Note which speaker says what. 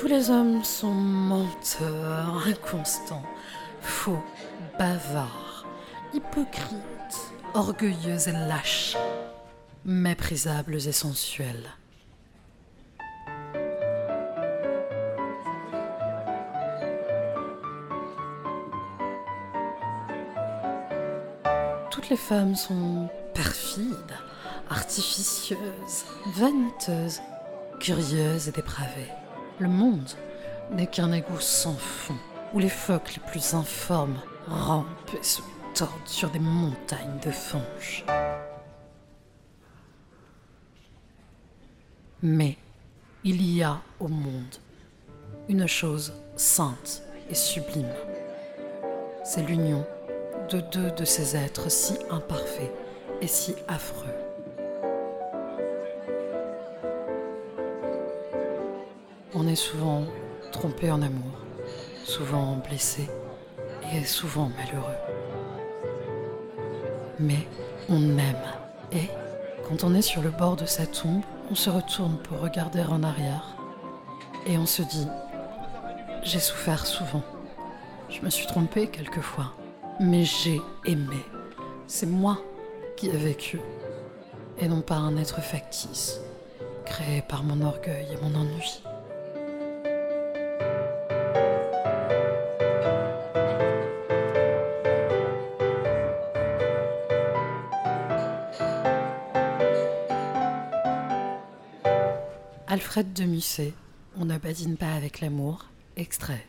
Speaker 1: Tous les hommes sont menteurs, inconstants, faux, bavards, hypocrites, orgueilleux et lâches, méprisables et sensuels. Toutes les femmes sont perfides, artificieuses, vaniteuses, curieuses et dépravées. Le monde n'est qu'un égout sans fond, où les phoques les plus informes rampent et se tordent sur des montagnes de fange. Mais il y a au monde une chose sainte et sublime. C'est l'union de deux de ces êtres si imparfaits et si affreux. On est souvent trompé en amour, souvent blessé et souvent malheureux. Mais on aime et quand on est sur le bord de sa tombe, on se retourne pour regarder en arrière et on se dit, j'ai souffert souvent, je me suis trompé quelquefois, mais j'ai aimé. C'est moi qui ai vécu et non pas un être factice, créé par mon orgueil et mon ennui. Alfred de Musset, On ne badine pas avec l'amour, extrait.